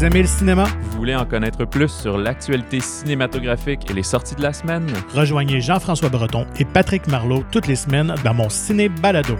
Vous aimez le cinéma? Vous voulez en connaître plus sur l'actualité cinématographique et les sorties de la semaine? Rejoignez Jean-François Breton et Patrick Marlot toutes les semaines dans mon Ciné Balado.